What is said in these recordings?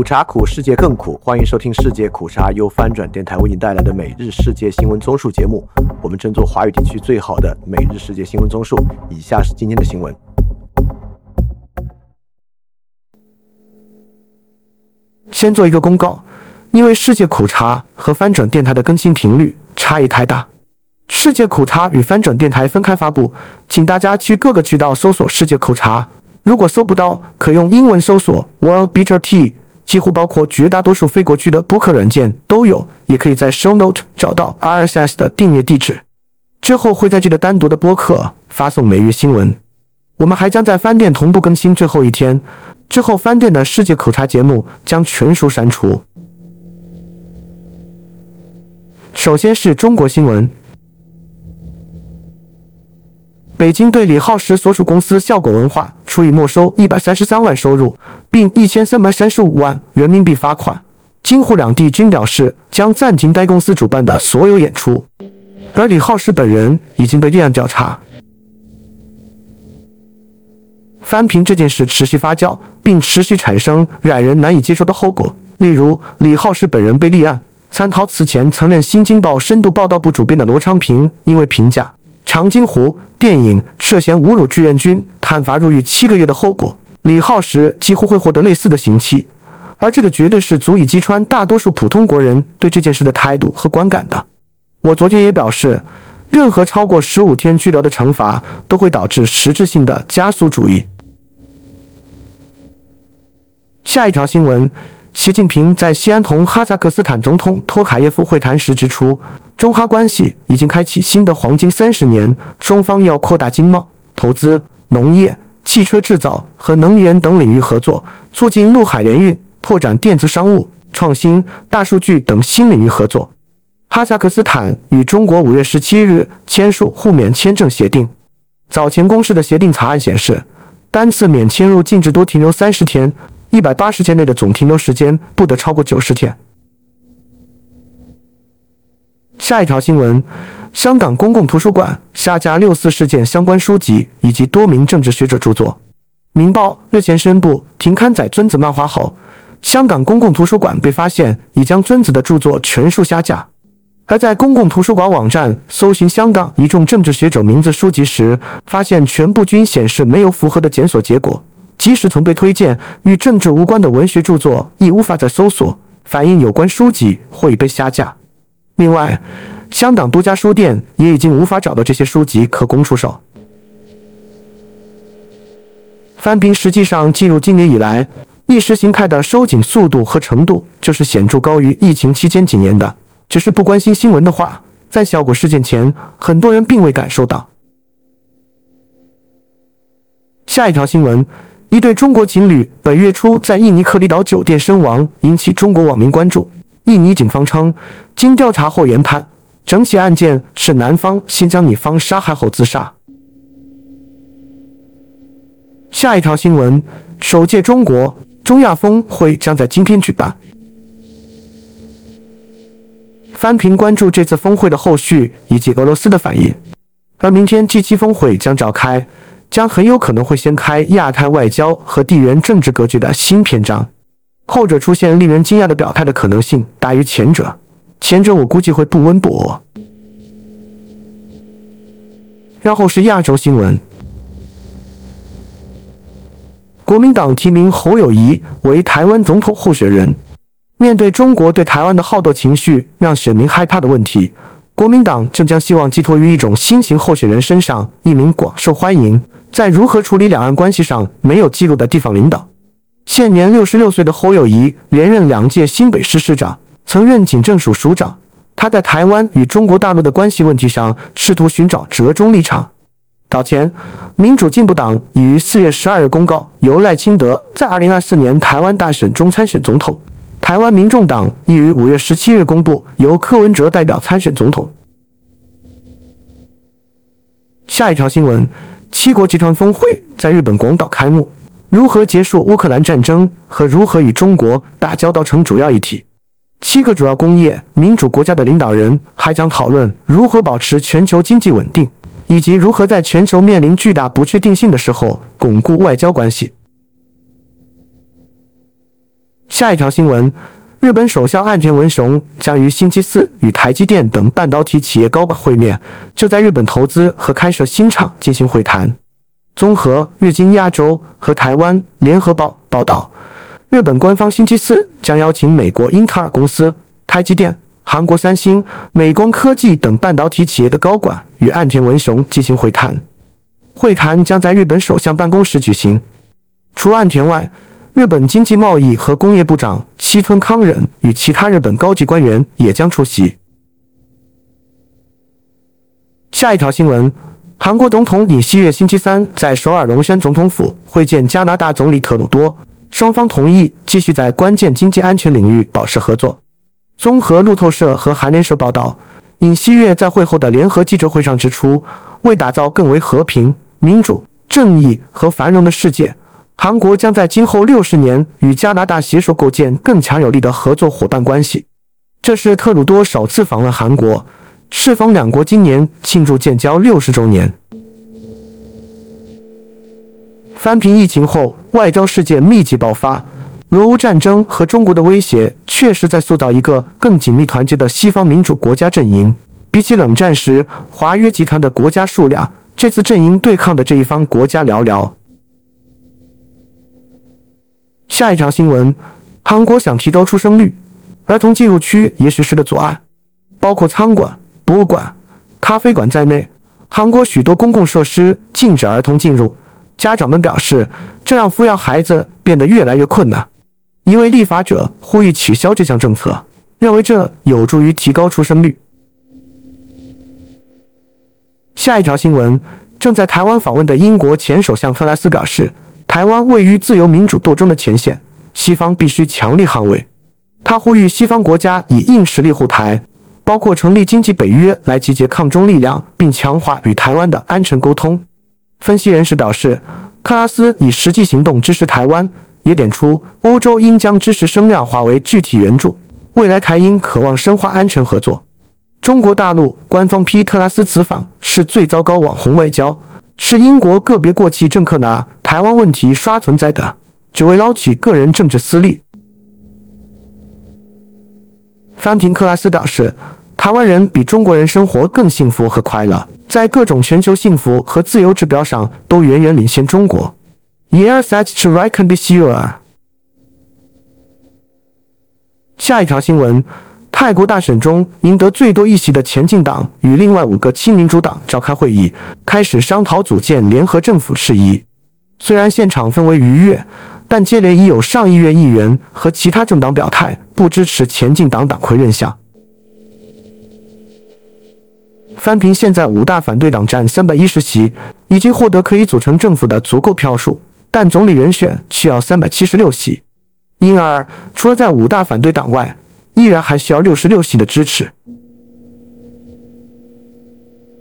苦茶苦，世界更苦。欢迎收听世界苦茶由翻转电台为您带来的每日世界新闻综述节目。我们争做华语地区最好的每日世界新闻综述。以下是今天的新闻。先做一个公告，因为世界苦茶和翻转电台的更新频率差异太大，世界苦茶与翻转电台分开发布，请大家去各个渠道搜索世界苦茶。如果搜不到，可用英文搜索 World Bitter Tea，几乎包括绝大多数非国区的播客软件都有，也可以在 Show Note 找到 RSS 的订阅地址。之后会在这个单独的播客发送每日新闻。我们还将在饭店同步更新最后一天，之后饭店的世界口茶节目将全数删除。首先是中国新闻。北京对李浩石所属公司效果文化处以没收一百三十三万收入，并一千三百三十五万人民币罚款。京沪两地均表示将暂停该公司主办的所有演出，而李浩石本人已经被立案调查。翻评这件事持续发酵，并持续产生让人难以接受的后果，例如李浩石本人被立案，参考此前曾任《新京报》深度报道部主编的罗昌平因为评价。长津湖电影涉嫌侮辱志愿军，判罚入狱七个月的后果，李浩石几乎会获得类似的刑期，而这个绝对是足以击穿大多数普通国人对这件事的态度和观感的。我昨天也表示，任何超过十五天拘留的惩罚都会导致实质性的加速主义。下一条新闻。习近平在西安同哈萨克斯坦总统托卡耶夫会谈时指出，中哈关系已经开启新的黄金三十年，双方要扩大经贸、投资、农业、汽车制造和能源等领域合作，促进陆海联运，拓展电子商务、创新、大数据等新领域合作。哈萨克斯坦与中国五月十七日签署互免签证协定。早前公示的协定草案显示，单次免签入禁止多停留三十天。一百八十天内的总停留时间不得超过九十天。下一条新闻：香港公共图书馆下架六四事件相关书籍以及多名政治学者著作。《明报》日前宣布停刊载尊子漫画后，香港公共图书馆被发现已将尊子的著作全数下架。而在公共图书馆网站搜寻香港一众政治学者名字书籍时，发现全部均显示没有符合的检索结果。即使曾被推荐与政治无关的文学著作，亦无法再搜索，反映有关书籍或已被下架。另外，香港多家书店也已经无法找到这些书籍可供出售。翻评实际上进入今年以来，意识形态的收紧速度和程度就是显著高于疫情期间几年的。只是不关心新闻的话，在效果事件前，很多人并未感受到。下一条新闻。一对中国情侣本月初在印尼克里岛酒店身亡，引起中国网民关注。印尼警方称，经调查后研判，整起案件是男方先将女方杀害后自杀。下一条新闻：首届中国中亚峰会将在今天举办。翻评关注这次峰会的后续以及俄罗斯的反应，而明天 G7 峰会将召开。将很有可能会掀开亚太外交和地缘政治格局的新篇章，后者出现令人惊讶的表态的可能性大于前者，前者我估计会不温不火。然后是亚洲新闻，国民党提名侯友谊为台湾总统候选人，面对中国对台湾的好斗情绪让选民害怕的问题，国民党正将希望寄托于一种新型候选人身上，一名广受欢迎。在如何处理两岸关系上没有记录的地方领导，现年六十六岁的侯友谊连任两届新北市市长，曾任警政署署长。他在台湾与中国大陆的关系问题上试图寻找折中立场。早前，民主进步党已于四月十二日公告，由赖清德在二零二四年台湾大选中参选总统；台湾民众党亦于五月十七日公布，由柯文哲代表参选总统。下一条新闻。七国集团峰会在日本广岛开幕，如何结束乌克兰战争和如何与中国打交道成主要议题。七个主要工业民主国家的领导人还将讨论如何保持全球经济稳定，以及如何在全球面临巨大不确定性的时候巩固外交关系。下一条新闻：日本首相岸田文雄将于星期四与台积电等半导体企业高管会面，就在日本投资和开设新厂进行会谈。综合日经亚洲和台湾联合报报道，日本官方星期四将邀请美国英特尔公司、台积电、韩国三星、美光科技等半导体企业的高管与岸田文雄进行会谈。会谈将在日本首相办公室举行。除岸田外，日本经济贸易和工业部长西村康稔与其他日本高级官员也将出席。下一条新闻：韩国总统尹锡悦星期三在首尔龙山总统府会见加拿大总理特鲁多，双方同意继续在关键经济安全领域保持合作。综合路透社和韩联社报道，尹锡悦在会后的联合记者会上指出，为打造更为和平、民主、正义和繁荣的世界。韩国将在今后六十年与加拿大携手构建更强有力的合作伙伴关系。这是特鲁多首次访问韩国，适逢两国今年庆祝建交六十周年。翻平疫情后，外交事件密集爆发，俄乌战争和中国的威胁确实在塑造一个更紧密团结的西方民主国家阵营。比起冷战时华约集团的国家数量，这次阵营对抗的这一方国家寥寥。下一条新闻：韩国想提高出生率，儿童进入区也实施了阻碍，包括餐馆、博物馆、咖啡馆在内，韩国许多公共设施禁止儿童进入。家长们表示，这让抚养孩子变得越来越困难。一位立法者呼吁取消这项政策，认为这有助于提高出生率。下一条新闻：正在台湾访问的英国前首相特拉斯表示。台湾位于自由民主斗争的前线，西方必须强力捍卫。他呼吁西方国家以硬实力护台，包括成立经济北约来集结抗中力量，并强化与台湾的安全沟通。分析人士表示，克拉斯以实际行动支持台湾，也点出欧洲应将支持声量化为具体援助。未来台英渴望深化安全合作。中国大陆官方批特拉斯此访是最糟糕网红外交。是英国个别过气政客拿台湾问题刷存在的，只为捞取个人政治私利。范廷克拉斯表示，台湾人比中国人生活更幸福和快乐，在各种全球幸福和自由指标上都远远领先中国。Yes, that's true. I can be sure. 下一条新闻。泰国大选中赢得最多议席的前进党与另外五个亲民主党召开会议，开始商讨组建联合政府事宜。虽然现场氛围愉悦，但接连已有上议院议员和其他政党表态不支持前进党党魁任相。翻平现在五大反对党占三百一十席，已经获得可以组成政府的足够票数，但总理人选需要三百七十六席，因而除了在五大反对党外。依然还需要六十六席的支持。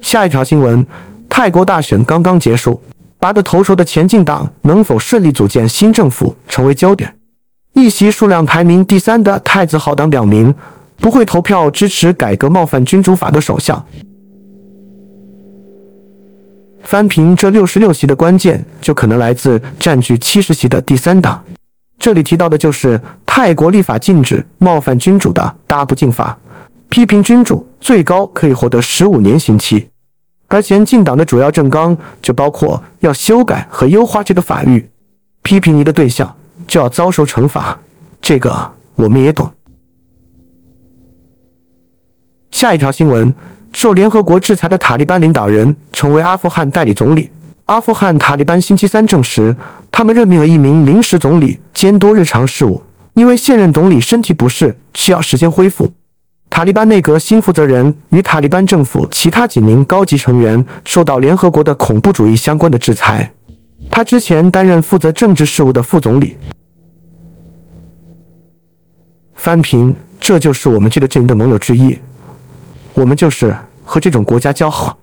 下一条新闻：泰国大选刚刚结束，拔得头筹的前进党能否顺利组建新政府成为焦点。议席数量排名第三的太子好党表明不会投票支持改革冒犯君主法的首相。翻平这六十六席的关键就可能来自占据七十席的第三党。这里提到的就是泰国立法禁止冒犯君主的大不敬法，批评君主最高可以获得十五年刑期。而前进党的主要政纲就包括要修改和优化这个法律，批评你的对象就要遭受惩罚。这个我们也懂。下一条新闻：受联合国制裁的塔利班领导人成为阿富汗代理总理。阿富汗塔利班星期三证实，他们任命了一名临时总理监督日常事务，因为现任总理身体不适，需要时间恢复。塔利班内阁新负责人与塔利班政府其他几名高级成员受到联合国的恐怖主义相关的制裁。他之前担任负责政治事务的副总理。翻平，这就是我们这个阵营的盟友之一，我们就是和这种国家交好。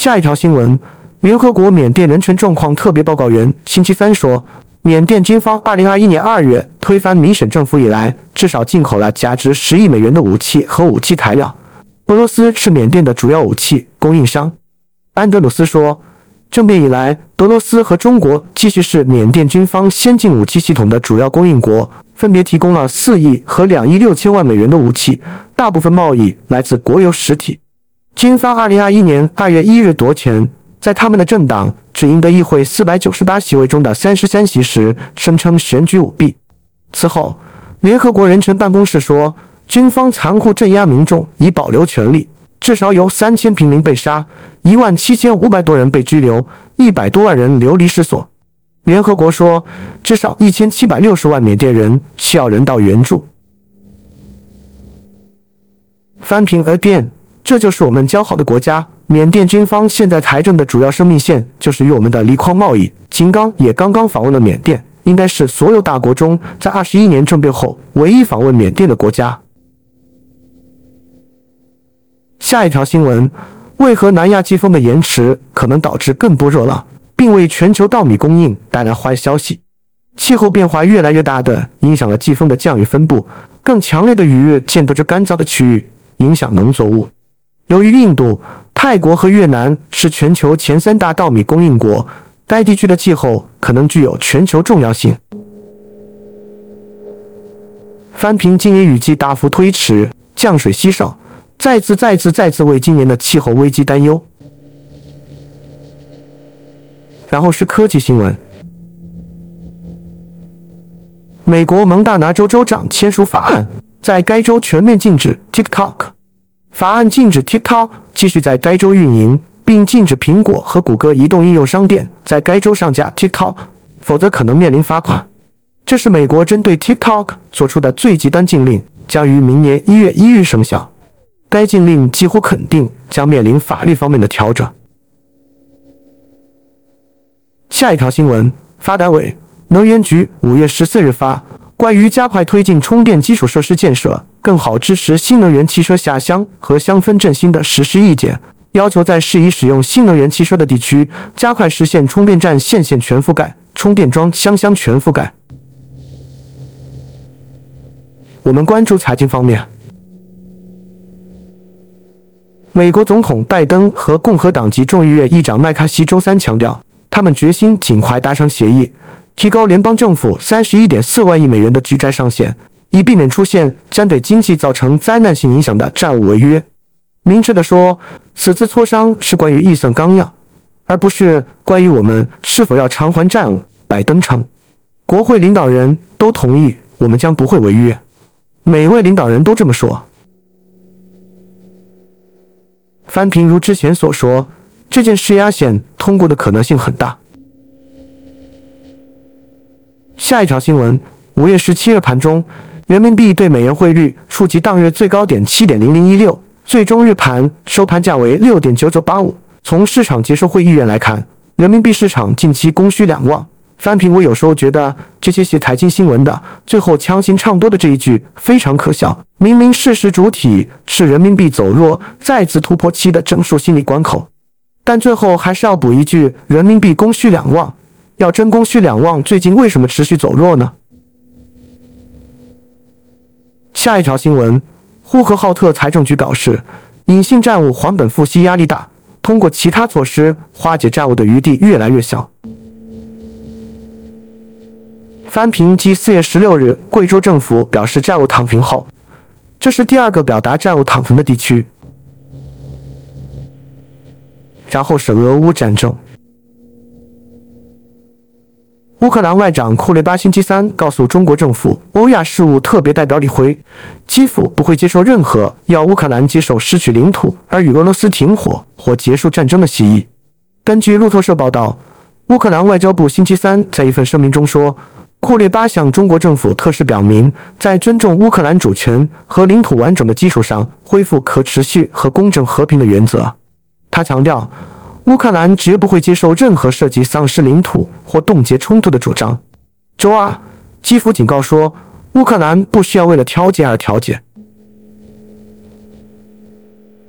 下一条新闻：联合国缅甸人权状况特别报告员星期三说，缅甸军方2021年2月推翻民选政府以来，至少进口了价值十亿美元的武器和武器材料。俄罗斯是缅甸的主要武器供应商。安德鲁斯说，政变以来，俄罗斯和中国继续是缅甸军方先进武器系统的主要供应国，分别提供了四亿和两亿六千万美元的武器，大部分贸易来自国有实体。军方二零二一年二月一日夺权，在他们的政党只赢得议会四百九十八席位中的三十三席时，声称选举舞弊。此后，联合国人权办公室说，军方残酷镇压民众以保留权力。至少有三千平民被杀，一万七千五百多人被拘留，一百多万人流离失所。联合国说，至少一千七百六十万缅甸人需要人道援助。翻平而变，这就是我们交好的国家。缅甸军方现在财政的主要生命线就是与我们的锂矿贸易。金刚也刚刚访问了缅甸，应该是所有大国中在二十一年政变后唯一访问缅甸的国家。下一条新闻：为何南亚季风的延迟可能导致更多热浪，并为全球稻米供应带来坏消息？气候变化越来越大的影响了季风的降雨分布，更强烈的雨日见多着干燥的区域，影响农作物。由于印度、泰国和越南是全球前三大稻米供应国，该地区的气候可能具有全球重要性。翻平今年雨季大幅推迟，降水稀少。再次、再次、再次为今年的气候危机担忧。然后是科技新闻：美国蒙大拿州州长签署法案，在该州全面禁止 TikTok。法案禁止 TikTok 继续在该州运营，并禁止苹果和谷歌移动应用商店在该州上架 TikTok，否则可能面临罚款。这是美国针对 TikTok 做出的最极端禁令，将于明年一月一日生效。该禁令几乎肯定将面临法律方面的调整。下一条新闻：发改委、能源局五月十四日发关于加快推进充电基础设施建设、更好支持新能源汽车下乡和乡村振兴的实施意见，要求在适宜使用新能源汽车的地区，加快实现充电站线线全覆盖、充电桩乡乡全覆盖。我们关注财经方面。美国总统拜登和共和党籍众议院议长麦卡锡周三强调，他们决心尽快达成协议，提高联邦政府三十一点四万亿美元的举债上限，以避免出现将对经济造成灾难性影响的债务违约。明确地说，此次磋商是关于预算纲要，而不是关于我们是否要偿还债务。拜登称，国会领导人都同意我们将不会违约，每位领导人都这么说。翻平如之前所说，这件施压线通过的可能性很大。下一条新闻：五月十七日盘中，人民币对美元汇率触及当日最高点七点零零一六，最终日盘收盘价为六点九九八五。从市场接受会意愿来看，人民币市场近期供需两旺。翻平，我有时候觉得这些写财经新闻的最后强行唱多的这一句非常可笑。明明事实主体是人民币走弱，再次突破期的整数心理关口，但最后还是要补一句：人民币供需两旺。要真供需两旺，最近为什么持续走弱呢？下一条新闻：呼和浩特财政局表示，隐性债务还本付息压力大，通过其他措施化解债务的余地越来越小。翻平继四月十六日，贵州政府表示债务躺平后，这是第二个表达债务躺平的地区。然后是俄乌战争。乌克兰外长库列巴星期三告诉中国政府欧亚事务特别代表李辉，基辅不会接受任何要乌克兰接受失去领土而与俄罗斯停火或结束战争的协议。根据路透社报道，乌克兰外交部星期三在一份声明中说。库列巴向中国政府特使表明，在尊重乌克兰主权和领土完整的基础上，恢复可持续和公正和平的原则。他强调，乌克兰绝不会接受任何涉及丧失领土或冻结冲突的主张。周二，基辅警告说，乌克兰不需要为了调解而调解。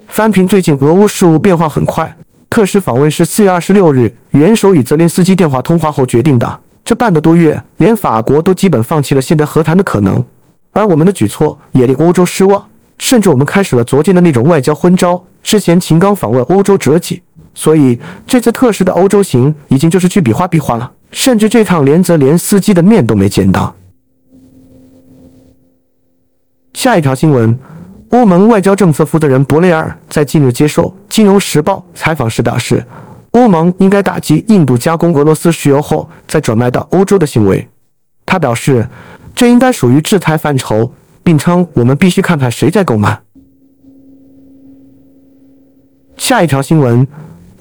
翻平最近俄乌事务变化很快，特使访问是四月二十六日元首与泽连斯基电话通话后决定的。这半个多月，连法国都基本放弃了现在和谈的可能，而我们的举措也令欧洲失望，甚至我们开始了昨天的那种外交昏招。之前秦刚访问欧洲折戟，所以这次特使的欧洲行已经就是去比划比划了，甚至这趟连泽连斯基的面都没见到。下一条新闻，欧盟外交政策负责人博雷尔在近日接受《金融时报》采访时表示，欧盟应该打击印度加工俄罗斯石油后再转卖到欧洲的行为。他表示，这应该属于制裁范畴，并称我们必须看看谁在购买。下一条新闻，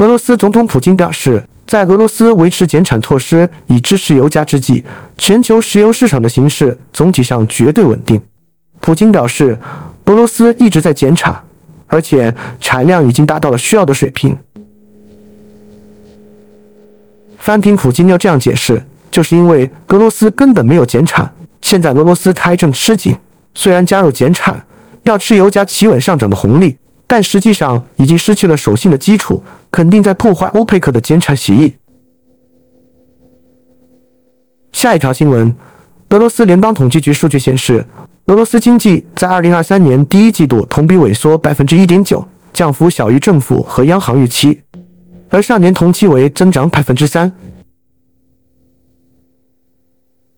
俄罗斯总统普京表示，在俄罗斯维持减产措施以支持油价之际，全球石油市场的形势总体上绝对稳定。普京表示，俄罗斯一直在减产，而且产量已经达到了需要的水平。翻评普京要这样解释，就是因为俄罗斯根本没有减产，现在俄罗斯财政吃紧，虽然加入减产，要吃油价企稳上涨的红利，但实际上已经失去了守信的基础，肯定在破坏欧佩克的减产协议。下一条新闻，俄罗斯联邦统计局数据显示。俄罗斯经济在二零二三年第一季度同比萎缩百分之一点九，降幅小于政府和央行预期，而上年同期为增长百分之三。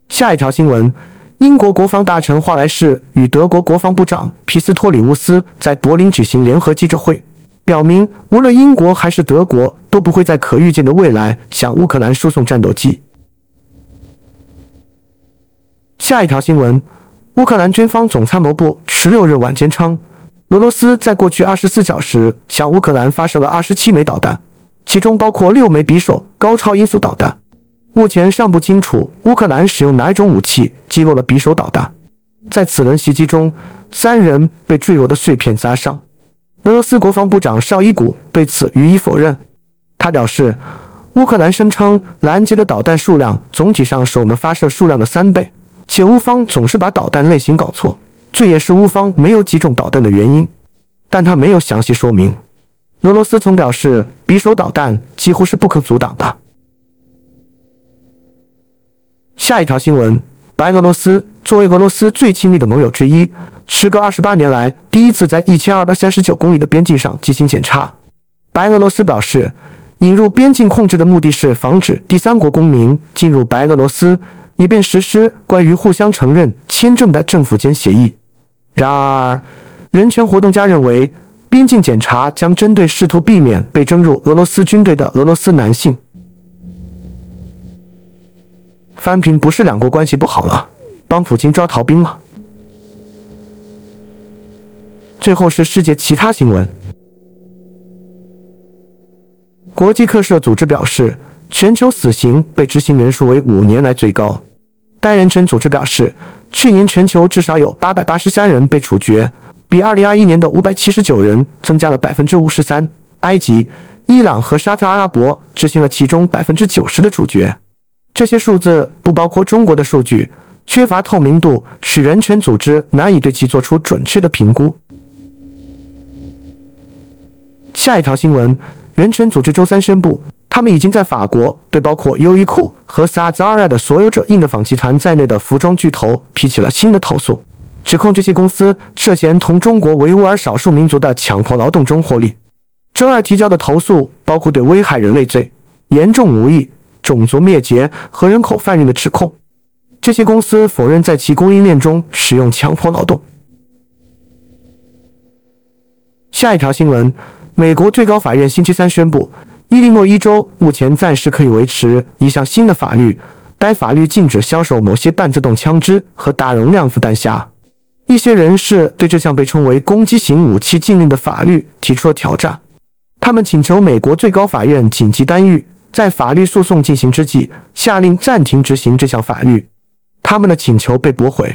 下一条新闻：英国国防大臣华莱士与德国国防部长皮斯托里乌斯在柏林举行联合记者会，表明无论英国还是德国都不会在可预见的未来向乌克兰输送战斗机。下一条新闻。乌克兰军方总参谋部十六日晚间称，俄罗斯在过去二十四小时向乌克兰发射了二十七枚导弹，其中包括六枚匕首高超音速导弹。目前尚不清楚乌克兰使用哪种武器击落了匕首导弹。在此轮袭击中，三人被坠落的碎片砸伤。俄罗斯国防部长绍伊古对此予以否认。他表示，乌克兰声称拦截的导弹数量总体上是我们发射数量的三倍。且乌方总是把导弹类型搞错，这也是乌方没有击中导弹的原因，但他没有详细说明。俄罗斯曾表示，匕首导弹几乎是不可阻挡的。下一条新闻：白俄罗斯作为俄罗斯最亲密的盟友之一，时隔二十八年来第一次在一千二百三十九公里的边境上进行检查。白俄罗斯表示，引入边境控制的目的是防止第三国公民进入白俄罗斯。以便实施关于互相承认签证的政府间协议。然而，人权活动家认为，边境检查将针对试图避免被征入俄罗斯军队的俄罗斯男性。翻平不是两国关系不好了，帮普京抓逃兵吗？最后是世界其他新闻。国际客社组织表示。全球死刑被执行人数为五年来最高。单人称组织表示，去年全球至少有八百八十三人被处决，比二零二一年的五百七十九人增加了百分之五十三。埃及、伊朗和沙特阿拉伯执行了其中百分之九十的处决。这些数字不包括中国的数据，缺乏透明度使人权组织难以对其做出准确的评估。下一条新闻：人权组织周三宣布。他们已经在法国对包括优衣库和 Zara 的所有者印的纺集团在内的服装巨头提起了新的投诉，指控这些公司涉嫌同中国维吾尔少数民族的强迫劳动中获利。周二提交的投诉包括对危害人类罪、严重无意、种族灭绝和人口贩运的指控。这些公司否认在其供应链中使用强迫劳动。下一条新闻：美国最高法院星期三宣布。伊利诺伊州目前暂时可以维持一项新的法律，该法律禁止销售某些半自动枪支和大容量子弹匣。一些人士对这项被称为“攻击型武器禁令”的法律提出了挑战，他们请求美国最高法院紧急干预，在法律诉讼进行之际下令暂停执行这项法律。他们的请求被驳回。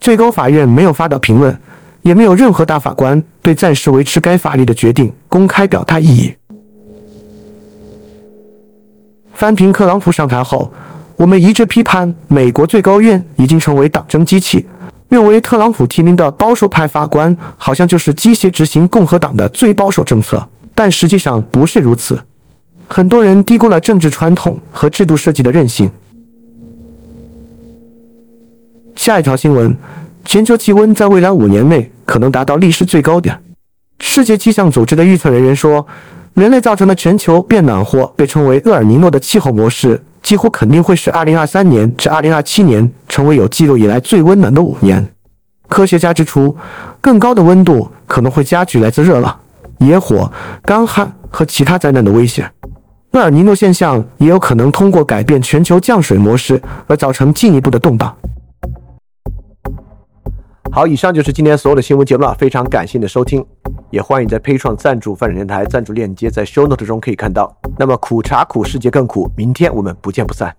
最高法院没有发表评论，也没有任何大法官对暂时维持该法律的决定公开表态异议。翻平特朗普上台后，我们一致批判美国最高院已经成为党争机器，认为特朗普提名的保守派法官好像就是机械执行共和党的最保守政策，但实际上不是如此。很多人低估了政治传统和制度设计的韧性。下一条新闻：全球气温在未来五年内可能达到历史最高点。世界气象组织的预测人员说。人类造成的全球变暖或被称为厄尔尼诺的气候模式，几乎肯定会使2023年至2027年成为有记录以来最温暖的五年。科学家指出，更高的温度可能会加剧来自热浪、野火、干旱和其他灾难的危险。厄尔尼诺现象也有可能通过改变全球降水模式而造成进一步的动荡。好，以上就是今天所有的新闻节目了，非常感谢你的收听，也欢迎在倍创赞助范展电台，赞助链接在 Show Note 中可以看到。那么苦茶苦，世界更苦，明天我们不见不散。